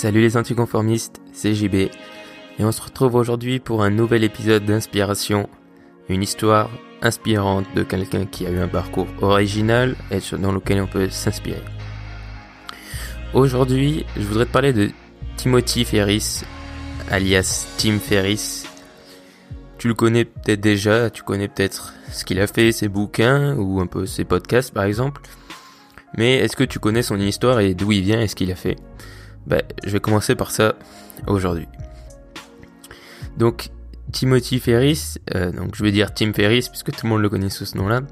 Salut les anticonformistes, c'est JB et on se retrouve aujourd'hui pour un nouvel épisode d'inspiration, une histoire inspirante de quelqu'un qui a eu un parcours original et dans lequel on peut s'inspirer. Aujourd'hui, je voudrais te parler de Timothy Ferris, alias Tim Ferris. Tu le connais peut-être déjà, tu connais peut-être ce qu'il a fait, ses bouquins ou un peu ses podcasts par exemple. Mais est-ce que tu connais son histoire et d'où il vient et ce qu'il a fait? Bah, je vais commencer par ça aujourd'hui. Donc, Timothy Ferris, euh, donc je vais dire Tim Ferris puisque tout le monde le connaît sous ce nom-là.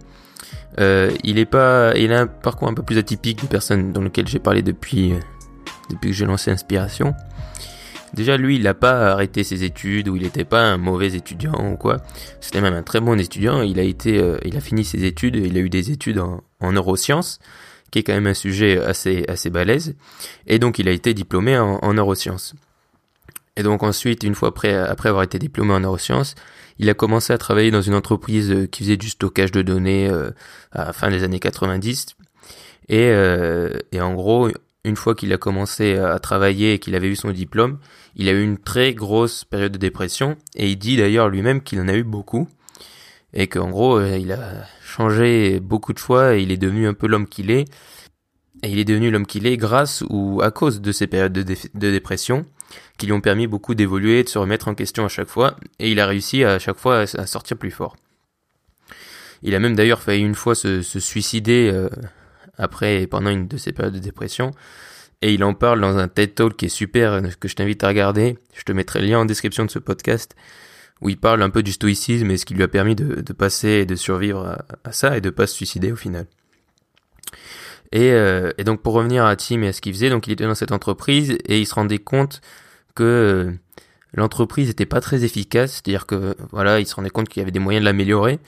Euh, il est pas, il a un parcours un peu plus atypique des personnes dans lesquelles j'ai parlé depuis, euh, depuis que j'ai lancé Inspiration. Déjà, lui, il n'a pas arrêté ses études ou il n'était pas un mauvais étudiant ou quoi. C'était même un très bon étudiant. Il a été, il a fini ses études. Il a eu des études en, en neurosciences qui est quand même un sujet assez, assez balèze. Et donc, il a été diplômé en, neurosciences. Et donc ensuite, une fois après, après avoir été diplômé en neurosciences, il a commencé à travailler dans une entreprise euh, qui faisait du stockage de données euh, à la fin des années 90. Et, euh, et en gros, une fois qu'il a commencé à travailler et qu'il avait eu son diplôme, il a eu une très grosse période de dépression. Et il dit d'ailleurs lui-même qu'il en a eu beaucoup. Et qu'en gros, il a changé beaucoup de fois et il est devenu un peu l'homme qu'il est. Et il est devenu l'homme qu'il est grâce ou à cause de ces périodes de, dépression qui lui ont permis beaucoup d'évoluer, de se remettre en question à chaque fois. Et il a réussi à chaque fois à, sortir plus fort. Il a même d'ailleurs failli une fois se, suicider euh, après et pendant une de ces périodes de dépression. Et il en parle dans un TED Talk qui est super, que je t'invite à regarder. Je te mettrai le lien en description de ce podcast où il parle un peu du stoïcisme et ce qui lui a permis de, passer et de survivre à, ça et de pas se suicider au final. Et, euh, et, donc pour revenir à Tim et à ce qu'il faisait, donc il était dans cette entreprise et il se rendait compte que euh, l'entreprise n'était pas très efficace, c'est-à-dire que voilà, il se rendait compte qu'il y avait des moyens de l'améliorer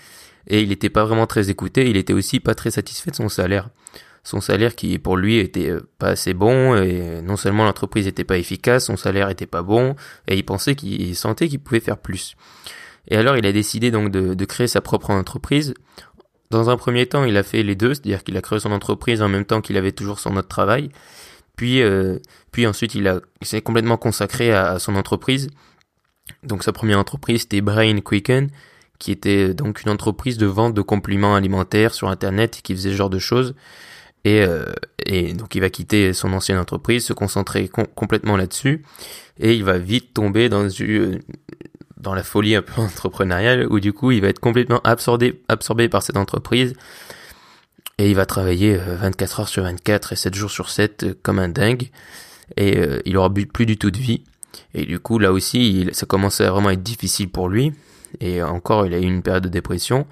et il n'était pas vraiment très écouté, il était aussi pas très satisfait de son salaire son salaire qui pour lui était euh, pas assez bon et non seulement l'entreprise était pas efficace, son salaire était pas bon et il pensait qu'il sentait qu'il pouvait faire plus. Et alors il a décidé donc de, créer sa propre entreprise. Dans un premier temps, il a fait les deux, c'est-à-dire qu'il a créé son entreprise en même temps qu'il avait toujours son autre travail. Puis, euh, puis ensuite, il, a, s'est complètement consacré à, à, son entreprise. Donc sa première entreprise, c'était Brain Quicken, qui était donc une entreprise de vente de compléments alimentaires sur Internet qui faisait ce genre de choses. Et, euh, et donc il va quitter son ancienne entreprise, se concentrer complètement là-dessus, et il va vite tomber dans dans la folie un peu entrepreneuriale où du coup il va être complètement absorbé par cette entreprise. Et il va travailler 24 euh, heures sur 24 et 7 jours sur 7 euh, comme un dingue. Et il aura plus du tout de vie. Et du coup là aussi ça commençait à vraiment être difficile pour lui. Et encore il a eu une période de dépression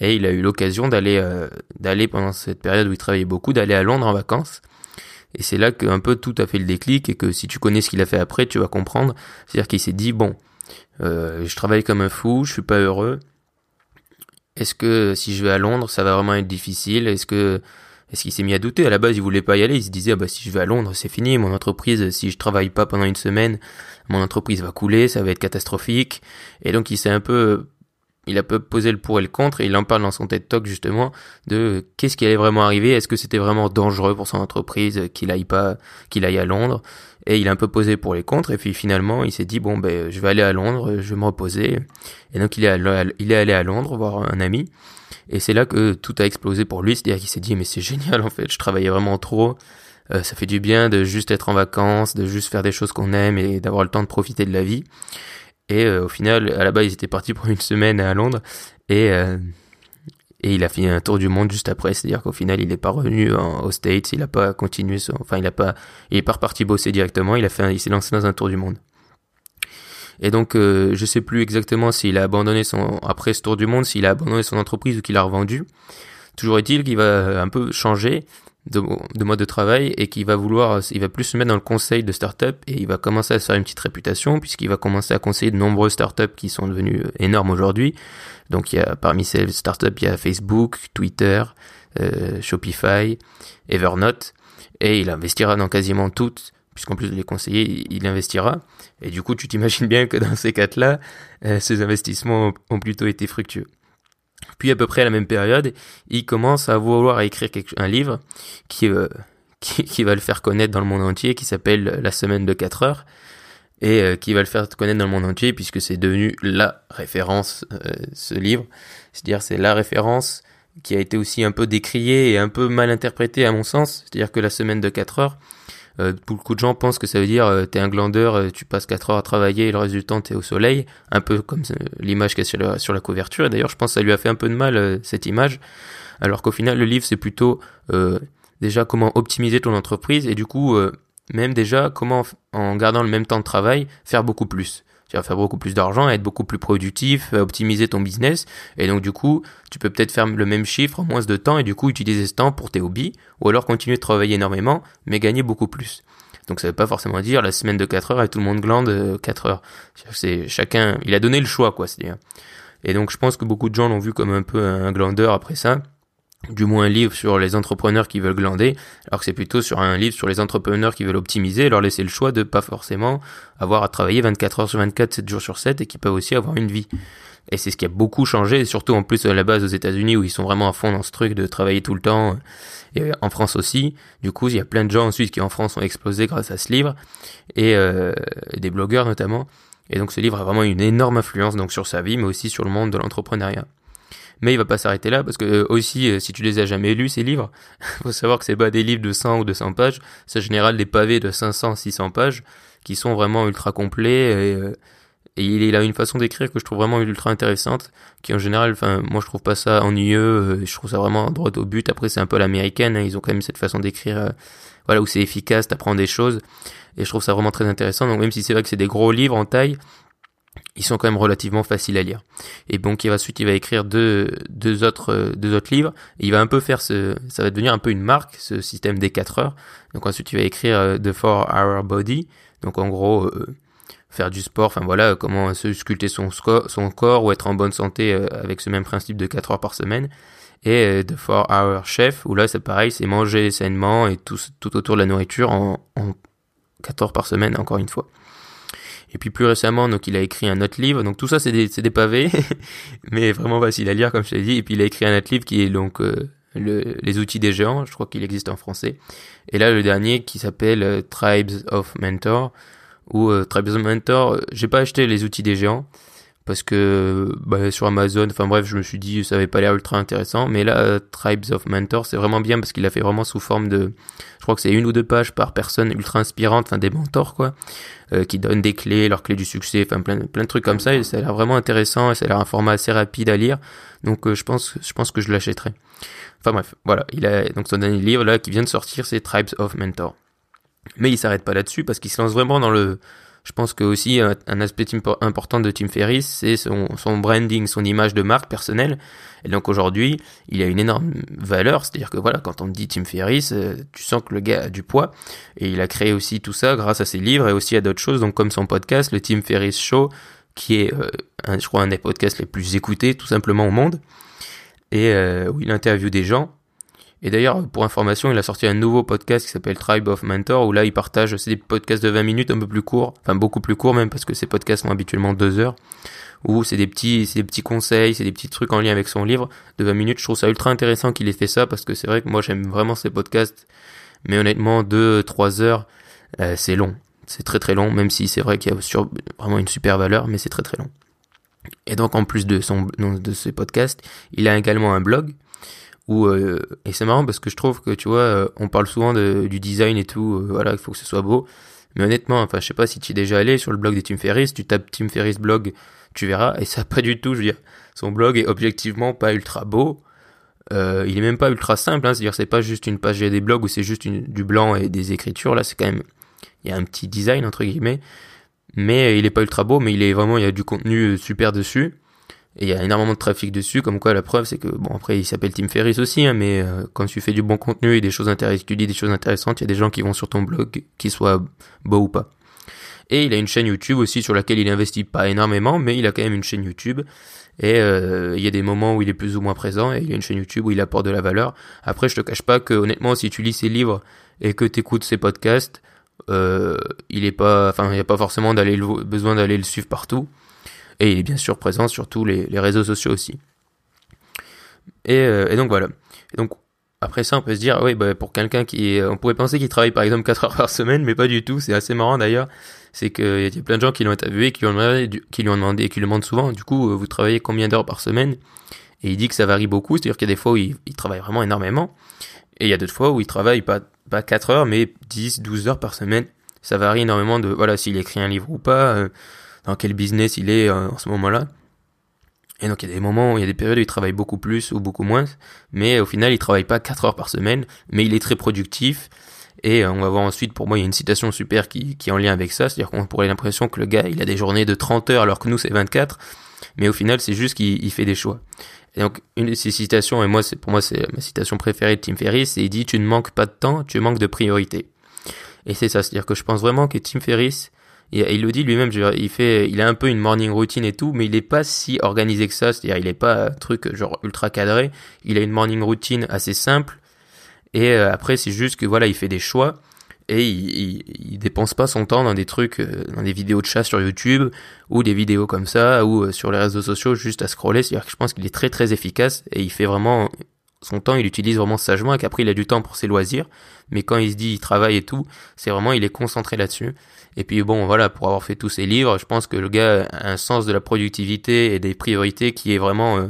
et il a eu l'occasion d'aller euh, d'aller pendant cette période où il travaillait beaucoup d'aller à Londres en vacances et c'est là qu'un peu tout a fait le déclic et que si tu connais ce qu'il a fait après tu vas comprendre c'est-à-dire qu'il s'est dit bon euh, je travaille comme un fou je suis pas heureux est-ce que si je vais à Londres ça va vraiment être difficile? Est-ce que est-ce qu'il s'est mis à douter? À la base, il voulait pas y aller. Il se disait, ah bah, si je vais à Londres, c'est fini. Mon entreprise, si je travaille pas pendant une semaine, mon entreprise va couler, ça va être catastrophique. Et donc, il s'est un peu il a posé le pour et le contre et il en parle dans son TED Talk justement de qu'est-ce qui allait vraiment arriver, est-ce que c'était vraiment dangereux pour son entreprise qu'il aille pas, qu'il aille à Londres? Et il a un peu posé pour les contre et puis finalement il s'est dit bon ben je vais aller à Londres, je vais me reposer. Et donc il est, allé, il est allé à Londres voir un ami. Et c'est là que tout a explosé pour lui, c'est-à-dire qu'il s'est dit mais c'est génial en fait, je travaillais vraiment trop, euh, ça fait du bien de juste être en vacances, de juste faire des choses qu'on aime et d'avoir le temps de profiter de la vie. Et euh, au final, à la base, ils étaient partis pour une semaine à Londres. Et euh, et il a fait un tour du monde juste après, c'est-à-dire qu'au final, il n'est pas revenu aux States, il n'a pas continué, son, enfin, il a pas, il est pas reparti bosser directement, il a fait, il s'est lancé dans un tour du monde. Et donc, euh, je sais plus exactement s'il a abandonné son, après ce tour du monde, s'il a abandonné son entreprise ou qu'il a revendu. Toujours est-il qu'il va un peu changer de, de mode de travail et qui va vouloir, il va plus se mettre dans le conseil de start-up et il va commencer à se faire une petite réputation puisqu'il va commencer à conseiller de nombreuses start-up qui sont devenues énormes aujourd'hui. Donc il y a parmi ces start-up, il y a Facebook, Twitter, euh, Shopify, Evernote et il investira dans quasiment toutes puisqu'en plus de les conseiller, il investira. Et du coup, tu t'imagines bien que dans ces quatre-là, euh, ces investissements ont plutôt été fructueux. Puis à peu près à la même période, il commence à vouloir écrire un livre qui, euh, qui, va le faire connaître dans le monde entier, qui s'appelle La semaine de 4 heures, et euh, qui va le faire connaître dans le monde entier, puisque c'est devenu la référence, euh, ce livre. C'est-à-dire c'est la référence qui a été aussi un peu décriée et un peu mal interprétée à mon sens. C'est-à-dire que La semaine de 4 heures, euh, beaucoup de gens pensent que ça veut dire euh, t'es un glandeur, euh, tu passes 4 heures à travailler et le temps t'es au soleil, un peu comme l'image qui est sur la, sur la couverture. Et d'ailleurs, je pense que ça lui a fait un peu de mal cette image, alors qu'au final, le livre c'est plutôt déjà comment optimiser ton entreprise et du coup même déjà comment en gardant le même temps de travail faire beaucoup plus tu vas faire beaucoup plus d'argent, être beaucoup plus productif, optimiser ton business, et donc du coup, tu peux peut-être faire le même chiffre en moins de temps, et du coup utiliser ce temps pour tes hobbies, ou alors continuer de travailler énormément, mais gagner beaucoup plus. Donc ça veut pas forcément dire la semaine de 4 heures et tout le monde glande 4 heures. C'est chacun, il a donné le choix quoi, c'est Et donc je pense que beaucoup de gens l'ont vu comme un peu un glandeur après ça du moins un livre sur les entrepreneurs qui veulent glander, alors que c'est plutôt sur un livre sur les entrepreneurs qui veulent optimiser, leur laisser le choix de pas forcément avoir à travailler 24 heures sur 24, 7 jours sur 7 et qui peuvent aussi avoir une vie. Et c'est ce qui a beaucoup changé, surtout en plus à la base aux États-Unis où ils sont vraiment à fond dans ce truc de travailler tout le temps, et en France aussi. Du coup, il y a plein de gens ensuite qui en France ont explosé grâce à ce livre, et euh, des blogueurs notamment. Et donc ce livre a vraiment une énorme influence donc sur sa vie, mais aussi sur le monde de l'entrepreneuriat. Mais il va pas s'arrêter là parce que euh, aussi, euh, si tu les as jamais lus ces livres, faut savoir que c'est pas des livres de 100 ou 200 pages, c'est en général des pavés de 500, 600 pages qui sont vraiment ultra complets et, euh, il, a une façon d'écrire que je trouve vraiment ultra intéressante, qui en général, enfin moi je trouve pas ça ennuyeux, je trouve ça vraiment droit au but. Après c'est un peu l'américaine, hein, ils ont quand même cette façon d'écrire, voilà où c'est efficace, t'apprends des choses et je trouve ça vraiment très intéressant. Donc même si c'est vrai que c'est des gros livres en taille, ils sont quand même relativement faciles à lire. Et donc il va ensuite il va écrire deux deux autres euh, deux autres livres il va un peu faire ce ça va devenir un peu une marque ce système des 4 heures. Donc ensuite il va écrire euh, The 4 Hour Body. Donc en gros euh, faire du sport, enfin voilà, comment se sculpter son, son corps ou être en bonne santé avec ce même principe de 4 heures par semaine. Et The 4 Hour Chef, où là c'est pareil, c'est manger sainement et tout, tout autour de la nourriture en, en 4 heures par semaine, encore une fois. Et puis plus récemment, donc il a écrit un autre livre. Donc tout ça, c'est des, des pavés, mais vraiment facile à lire, comme je t'ai dit. Et puis il a écrit un autre livre qui est donc euh, le, les outils des géants. Je crois qu'il existe en français. Et là, le dernier qui s'appelle euh, Tribes of Mentor ou euh, Tribes of Mentor. J'ai pas acheté les outils des géants parce que bah, sur Amazon, enfin bref, je me suis dit ça avait pas l'air ultra intéressant, mais là Tribes of Mentors, c'est vraiment bien parce qu'il a fait vraiment sous forme de, je crois que c'est une ou deux pages par personne ultra inspirante, enfin des mentors quoi, euh, qui donnent des clés, leurs clés du succès, enfin plein plein de trucs comme ça et ça a l'air vraiment intéressant et ça a l'air un format assez rapide à lire, donc euh, je pense je pense que je l'achèterai. Enfin bref, voilà, il a donc son dernier livre là qui vient de sortir, c'est Tribes of Mentors. Mais il s'arrête pas là-dessus parce qu'il se lance vraiment dans le je pense que aussi un aspect important de Tim Ferriss, c'est son, branding, son image de marque personnelle. Et donc aujourd'hui, il a une énorme valeur, c'est-à-dire que voilà, quand on dit Tim Ferriss, euh, tu sens que le gars a du poids. Et il a créé aussi tout ça grâce à ses livres et aussi à d'autres choses, donc comme son podcast, le Tim Ferriss Show, qui est, euh, je crois, un des podcasts les plus écoutés tout simplement au monde, et euh, où il interviewe des gens et d'ailleurs, pour information, il a sorti un nouveau podcast qui s'appelle Tribe of Mentor, où là, il partage, c'est des podcasts de 20 minutes, un peu plus courts, enfin beaucoup plus courts même, parce que ces podcasts sont habituellement 2 heures, où c'est des petits, c'est des petits conseils, c'est des petits trucs en lien avec son livre de 20 minutes. Je trouve ça ultra intéressant qu'il ait fait ça, parce que c'est vrai que moi, j'aime vraiment ces podcasts, mais honnêtement, 2-3 heures, euh, c'est long. C'est très très long, même si c'est vrai qu'il y a vraiment une super valeur, mais c'est très très long. Et donc, en plus de son, de ces podcasts, il a également un blog, ou euh, et c'est marrant parce que je trouve que tu vois euh, on parle souvent de, du design et tout euh, voilà il faut que ce soit beau. Mais honnêtement enfin je sais pas si tu es déjà allé sur le blog de Tim Ferriss tu tapes Tim Ferriss blog tu verras et ça pas du tout je veux dire son blog est objectivement pas ultra beau. Euh, il est même pas ultra simple hein, c'est à dire c'est pas juste une page des blogs où c'est juste du blanc et des écritures là c'est quand même il y a un petit design entre guillemets. Mais il est pas ultra beau mais il est vraiment il y a du contenu super dessus et il y a énormément de trafic dessus, comme quoi la preuve c'est que, bon après il s'appelle Tim Ferriss aussi, hein, mais euh, quand tu fais du bon contenu et des choses intéressantes, tu dis des choses intéressantes, il y a des gens qui vont sur ton blog, qu'ils soient beaux ou pas. Et il a une chaîne YouTube aussi sur laquelle il investit pas énormément, mais il a quand même une chaîne YouTube. Et euh, il y a des moments où il est plus ou moins présent, et il y a une chaîne YouTube où il apporte de la valeur. Après je te cache pas que honnêtement si tu lis ses livres et que tu écoutes ses podcasts, euh, il n'y a pas forcément besoin d'aller le suivre partout. Et il est bien sûr présent sur tous les, réseaux sociaux aussi. Et, euh, donc voilà. donc après ça, on peut se dire, oui, bah, pour quelqu'un qui, on pourrait penser qu'il travaille par exemple 4 heures par semaine, mais pas du tout. C'est assez marrant d'ailleurs. C'est qu'il y a plein de gens qui l'ont interviewé, qui lui ont demandé, qui lui ont demandé, et qui le demandent souvent. Du coup, vous travaillez combien d'heures par semaine? Et il dit que ça varie beaucoup. C'est-à-dire qu'il y a des fois où il, il, travaille vraiment énormément, et il y a d'autres fois où il travaille pas pas 4 heures, mais 10, 12 heures par semaine. Ça varie énormément de voilà s'il écrit un livre ou pas, euh, dans quel business il est euh, en ce moment-là. Et donc il y a des moments, il y a des périodes où il travaille beaucoup plus ou beaucoup moins, mais au final il travaille pas 4 heures par semaine, mais il est très productif. Et euh, on va voir ensuite, pour moi, il y a une citation super qui, qui est en lien avec ça, c'est-à-dire qu'on pourrait l'impression que le gars, il a des journées de 30 heures alors que nous c'est 24, mais au final c'est juste qu'il fait des choix. Et donc une de ces citations, et moi c'est pour moi c'est ma citation préférée de Tim Ferriss, c'est il dit tu ne manques pas de temps, tu manques de priorité. Et c'est ça, c'est-à-dire que je pense vraiment que Tim Ferriss, il le dit lui-même, il fait, il a un peu une morning routine et tout, mais il est pas si organisé que ça, c'est-à-dire il est pas un truc genre ultra cadré, il a une morning routine assez simple, et euh, après c'est juste que voilà, il fait des choix, et il, il, dépense pas son temps dans des trucs, euh, dans des vidéos de chat sur YouTube ou des vidéos comme ça ou euh, sur les réseaux sociaux juste à scroller. C'est-à-dire que je pense qu'il est très très efficace et il fait vraiment son temps, il utilise vraiment sagement et qu'après il a du temps pour ses loisirs. Mais quand il se dit il travaille et tout, c'est vraiment il est concentré là-dessus. Et puis bon voilà, pour avoir fait tous ses livres, je pense que le gars a un sens de la productivité et des priorités qui est vraiment euh,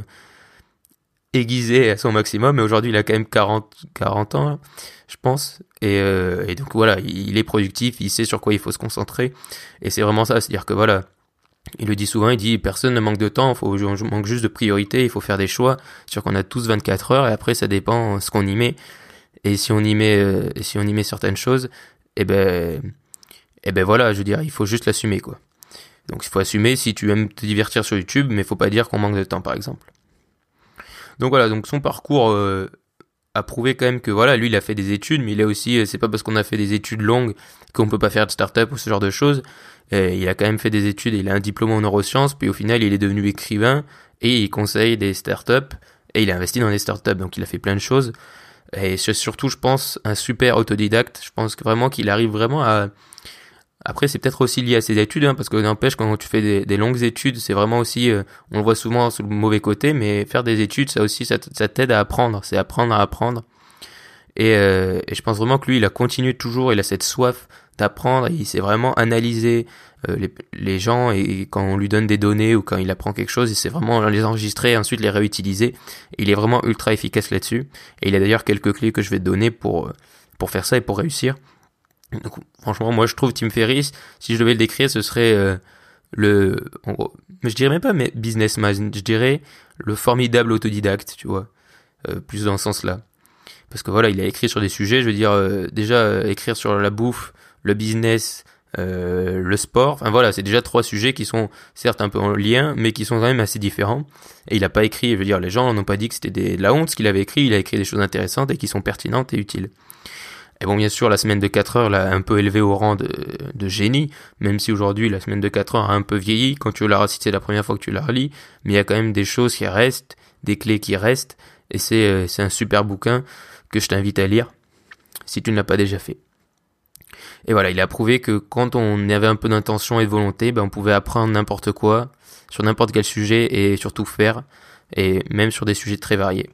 aiguisé à son maximum. Mais aujourd'hui il a quand même 40 40 ans, je pense. Euh, et, donc voilà, il est productif, il sait sur quoi il faut se concentrer. Et c'est vraiment ça, c'est-à-dire que voilà, il le dit souvent, il dit personne ne manque de temps, faut, on manque juste de priorité, il faut faire des choix. Sûr qu'on a tous 24 heures et après ça dépend ce qu'on y met. Et si on y met, euh, si on y met certaines choses, eh ben, eh ben voilà, je veux dire, il faut juste l'assumer quoi. Donc il faut assumer si tu aimes te divertir sur YouTube, mais il faut pas dire qu'on manque de temps par exemple. Donc voilà, donc son parcours euh, a prouvé quand même que voilà, lui il a fait des études, mais il a aussi, euh, c'est pas parce qu'on a fait des études longues qu'on peut pas faire de start-up ou ce genre de choses. Il a quand même fait des études, il a un diplôme en neurosciences, puis au final il est devenu écrivain et il conseille des start-up et il a investi dans des start-up, donc il a fait plein de choses. Et surtout, je pense, un super autodidacte. Je pense vraiment qu'il arrive vraiment à, après, c'est peut-être aussi lié à ses études, hein, parce que n'empêche, quand tu fais des, longues études, c'est vraiment aussi, euh, on le voit souvent sous le mauvais côté, mais faire des études, ça aussi, ça, t'aide à apprendre, c'est apprendre à apprendre. Et, euh, et, je pense vraiment que lui, il a continué toujours, il a cette soif d'apprendre, il s'est vraiment analysé euh, les, gens, et quand on lui donne des données ou quand il apprend quelque chose, il sait vraiment les enregistrer et ensuite les réutiliser. Et il est vraiment ultra efficace là-dessus. Et il a d'ailleurs quelques clés que je vais te donner pour, pour faire ça et pour réussir. Donc, franchement, moi je trouve Tim Ferriss, si je devais le décrire, ce serait euh, le, mais je dirais même pas mais businessman, je dirais le formidable autodidacte, tu vois, euh, plus dans ce sens-là. Parce que voilà, il a écrit sur des sujets, je veux dire, euh, déjà écrire sur la bouffe, le business, le sport, enfin voilà, c'est déjà trois sujets qui sont certes un peu en lien, mais qui sont quand même assez différents. Et il a pas écrit, je veux dire, les gens n'ont pas dit que c'était de la honte ce qu'il avait écrit, il a écrit des choses intéressantes et qui sont pertinentes et utiles. Bien sûr, la semaine de 4 heures l'a un peu élevé au rang de, génie, même si aujourd'hui la semaine de 4 heures a un peu vieilli quand tu l'as recité la première fois que tu la relis, mais il y a quand même des choses qui restent, des clés qui restent, et c'est, euh, c'est un super bouquin que je t'invite à lire, si tu ne l'as pas déjà fait. Et voilà, il a prouvé que quand on avait un peu d'intention et de volonté, ben on pouvait apprendre n'importe quoi, sur n'importe quel sujet, et surtout faire, et même sur des sujets très variés.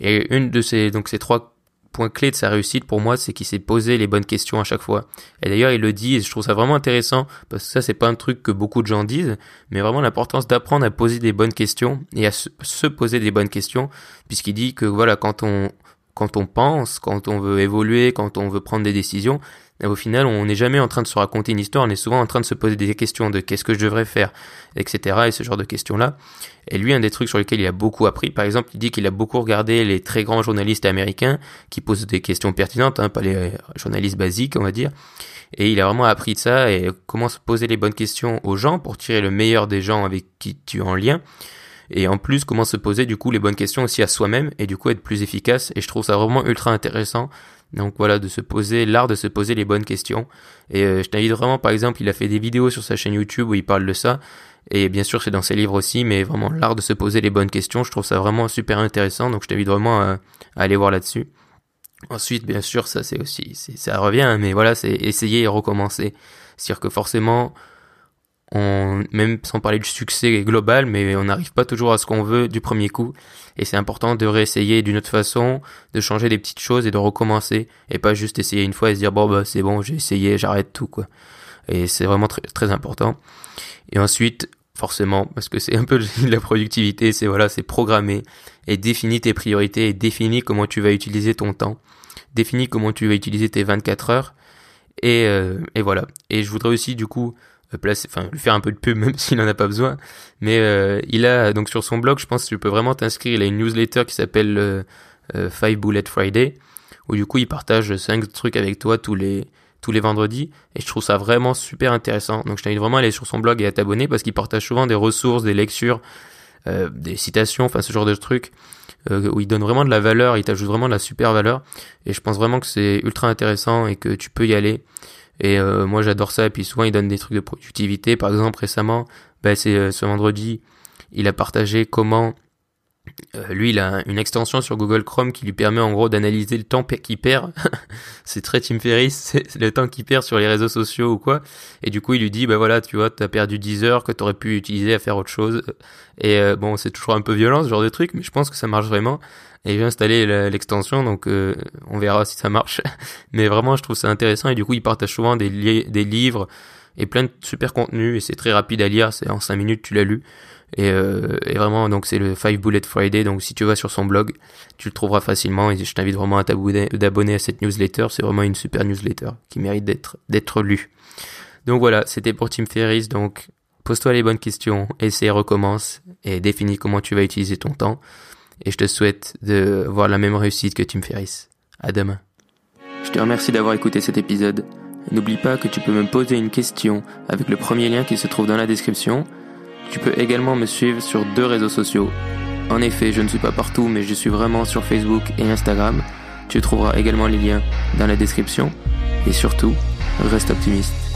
Et une de ces, donc ces trois point clé de sa réussite pour moi, c'est qu'il s'est posé les bonnes questions à chaque fois. Et d'ailleurs, il le dit, et je trouve ça vraiment intéressant, parce que ça, c'est pas un truc que beaucoup de gens disent, mais vraiment l'importance d'apprendre à poser des bonnes questions et à se poser des bonnes questions, puisqu'il dit que voilà, quand on, quand on pense, quand on veut évoluer, quand on veut prendre des décisions, au final, on n'est jamais en train de se raconter une histoire, on est souvent en train de se poser des questions de qu'est-ce que je devrais faire, etc. et ce genre de questions-là. Et lui, un des trucs sur lesquels il a beaucoup appris, par exemple, il dit qu'il a beaucoup regardé les très grands journalistes américains qui posent des questions pertinentes, hein, pas les journalistes basiques, on va dire. Et il a vraiment appris de ça et comment se poser les bonnes questions aux gens pour tirer le meilleur des gens avec qui tu es en lien. Et en plus, comment se poser du coup les bonnes questions aussi à soi-même et du coup être plus efficace. Et je trouve ça vraiment ultra intéressant donc voilà, de se poser, l'art de se poser les bonnes questions. Et euh, je t'invite vraiment, par exemple, il a fait des vidéos sur sa chaîne YouTube où il parle de ça. Et bien sûr, c'est dans ses livres aussi, mais vraiment l'art de se poser les bonnes questions, je trouve ça vraiment super intéressant. Donc je t'invite vraiment à, aller voir là-dessus. Ensuite, bien sûr, ça c'est aussi, ça revient, mais voilà, c'est essayer et recommencer. C'est-à-dire que forcément, on, même sans parler du succès global, mais on n'arrive pas toujours à ce qu'on veut du premier coup. Et c'est important de réessayer d'une autre façon, de changer des petites choses et de recommencer, et pas juste essayer une fois et se dire bon bah c'est bon, j'ai essayé, j'arrête tout quoi. Et c'est vraiment très, important. Et ensuite, forcément, parce que c'est un peu la productivité, c'est voilà, c'est programmer et définir tes priorités et définir comment tu vas utiliser ton temps, définir comment tu vas utiliser tes 24 heures. Et, euh, et voilà. Et je voudrais aussi du coup euh, placer, enfin lui faire un peu de pub même s'il n'en a pas besoin. Mais euh, il a donc sur son blog, je pense que tu peux vraiment t'inscrire. Il a une newsletter qui s'appelle euh, Five Bullet Friday, où du coup il partage cinq trucs avec toi tous les tous les vendredis et je trouve ça vraiment super intéressant. Donc je t'invite vraiment à aller sur son blog et à t'abonner parce qu'il partage souvent des ressources, des lectures, euh, des citations, enfin ce genre de trucs euh, où il donne vraiment de la valeur, il t'ajoute vraiment de la super valeur et je pense vraiment que c'est ultra intéressant et que tu peux y aller. Et euh, moi j'adore ça et puis souvent il donne des trucs de productivité. Par exemple récemment, bah, c'est ce vendredi, il a partagé comment euh, lui, il a une extension sur Google Chrome qui lui permet en gros d'analyser le temps qu'il perd. c'est très Tim Ferriss, c'est le temps qu'il perd sur les réseaux sociaux ou quoi. Et du coup, il lui dit, bah voilà, tu vois, t'as perdu 10 heures que t'aurais pu utiliser à faire autre chose. Et euh, bon, c'est toujours un peu violent ce genre de truc, mais je pense que ça marche vraiment. Et j'ai installé l'extension, donc euh, on verra si ça marche. mais vraiment, je trouve ça intéressant. Et du coup, il partage souvent des, des livres et plein de super contenus. Et c'est très rapide à lire, c'est en 5 minutes, tu l'as lu. Et, euh, et, vraiment, donc c'est le Five Bullet Friday. Donc si tu vas sur son blog, tu le trouveras facilement. Et je t'invite vraiment à t'abonner à cette newsletter. C'est vraiment une super newsletter qui mérite d'être d'être lue. Donc voilà, c'était pour Tim Ferriss. Donc pose-toi les bonnes questions, essaie, recommence et définis comment tu vas utiliser ton temps. Et je te souhaite de voir la même réussite que Tim Ferriss. À demain. Je te remercie d'avoir écouté cet épisode. N'oublie pas que tu peux me poser une question avec le premier lien qui se trouve dans la description tu peux également me suivre sur deux réseaux sociaux. En effet, je ne suis pas partout, mais je suis vraiment sur Facebook et Instagram. Tu trouveras également les liens dans la description. Et surtout, reste optimiste.